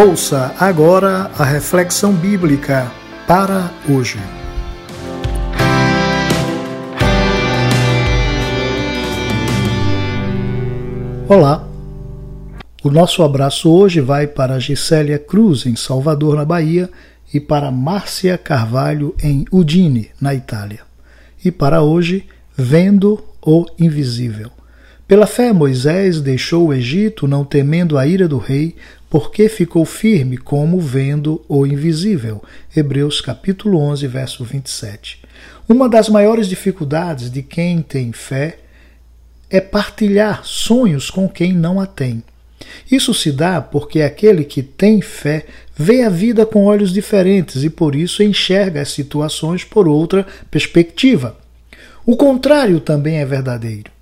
Ouça agora a reflexão bíblica para hoje. Olá, o nosso abraço hoje vai para Gisélia Cruz, em Salvador, na Bahia, e para Márcia Carvalho, em Udine, na Itália. E para hoje, Vendo o Invisível. Pela fé, Moisés deixou o Egito, não temendo a ira do rei, porque ficou firme como vendo o invisível. Hebreus capítulo 11, verso 27. Uma das maiores dificuldades de quem tem fé é partilhar sonhos com quem não a tem. Isso se dá porque aquele que tem fé vê a vida com olhos diferentes e por isso enxerga as situações por outra perspectiva. O contrário também é verdadeiro.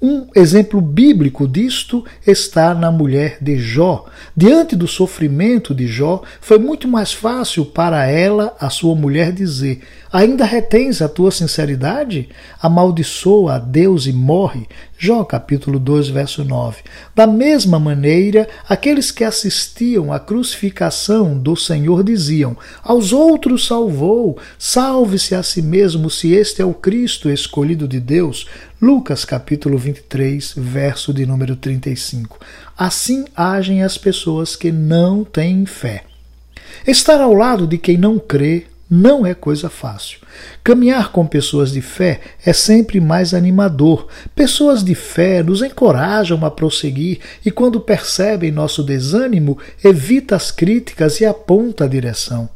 Um exemplo bíblico disto está na mulher de Jó. Diante do sofrimento de Jó, foi muito mais fácil para ela, a sua mulher, dizer: Ainda retens a tua sinceridade? Amaldiçoa a Deus e morre. Jó capítulo 2, verso 9. Da mesma maneira, aqueles que assistiam à crucificação do Senhor diziam: Aos outros salvou, salve-se a si mesmo, se este é o Cristo escolhido de Deus. Lucas capítulo 23, verso de número 35. Assim agem as pessoas que não têm fé. Estar ao lado de quem não crê não é coisa fácil. Caminhar com pessoas de fé é sempre mais animador. Pessoas de fé nos encorajam a prosseguir e, quando percebem nosso desânimo, evita as críticas e aponta a direção.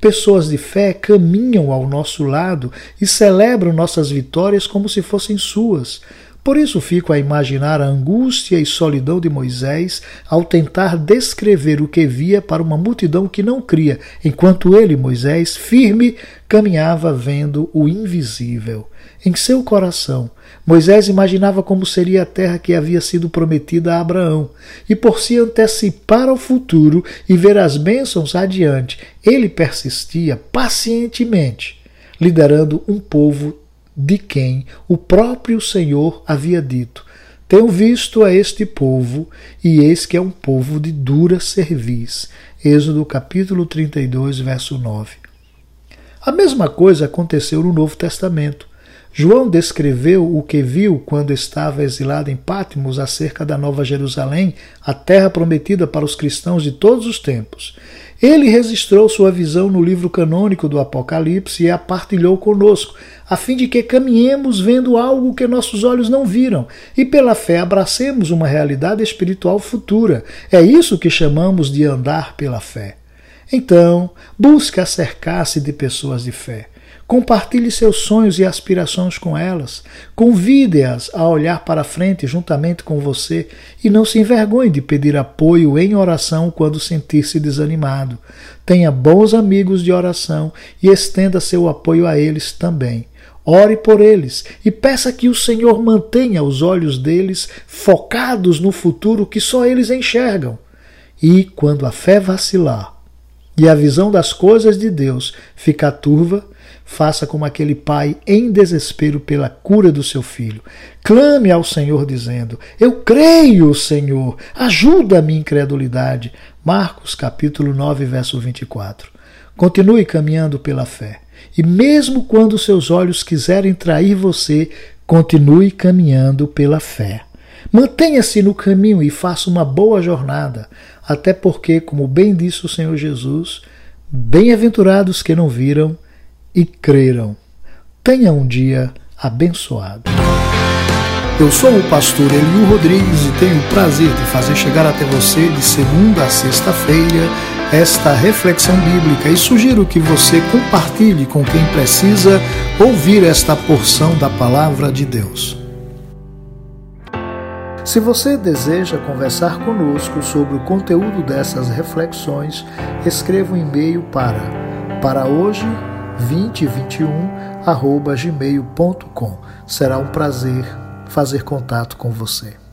Pessoas de fé caminham ao nosso lado e celebram nossas vitórias como se fossem suas. Por isso fico a imaginar a angústia e solidão de Moisés ao tentar descrever o que via para uma multidão que não cria, enquanto ele, Moisés, firme, caminhava vendo o invisível. Em seu coração, Moisés imaginava como seria a terra que havia sido prometida a Abraão, e por se antecipar ao futuro e ver as bênçãos adiante, ele persistia pacientemente, liderando um povo de quem o próprio Senhor havia dito: Tenho visto a este povo, e eis que é um povo de dura cerviz. Êxodo capítulo 32, verso 9. A mesma coisa aconteceu no Novo Testamento. João descreveu o que viu quando estava exilado em Patmos acerca da Nova Jerusalém, a terra prometida para os cristãos de todos os tempos. Ele registrou sua visão no livro canônico do Apocalipse e a partilhou conosco, a fim de que caminhemos vendo algo que nossos olhos não viram e pela fé abracemos uma realidade espiritual futura. É isso que chamamos de andar pela fé. Então, busque acercar-se de pessoas de fé. Compartilhe seus sonhos e aspirações com elas. Convide-as a olhar para frente juntamente com você e não se envergonhe de pedir apoio em oração quando sentir-se desanimado. Tenha bons amigos de oração e estenda seu apoio a eles também. Ore por eles e peça que o Senhor mantenha os olhos deles focados no futuro que só eles enxergam. E quando a fé vacilar e a visão das coisas de Deus ficar turva, Faça como aquele pai em desespero pela cura do seu filho. Clame ao Senhor dizendo: Eu creio, Senhor, ajuda a minha incredulidade. Marcos capítulo 9, verso 24. Continue caminhando pela fé. E mesmo quando seus olhos quiserem trair você, continue caminhando pela fé. Mantenha-se no caminho e faça uma boa jornada, até porque, como bem disse o Senhor Jesus, bem-aventurados que não viram e creram. Tenha um dia abençoado. Eu sou o pastor Eliu Rodrigues e tenho o prazer de fazer chegar até você de segunda a sexta-feira esta reflexão bíblica e sugiro que você compartilhe com quem precisa ouvir esta porção da palavra de Deus. Se você deseja conversar conosco sobre o conteúdo dessas reflexões, escreva um e-mail para para hoje 2021 arroba gmail.com. Será um prazer fazer contato com você.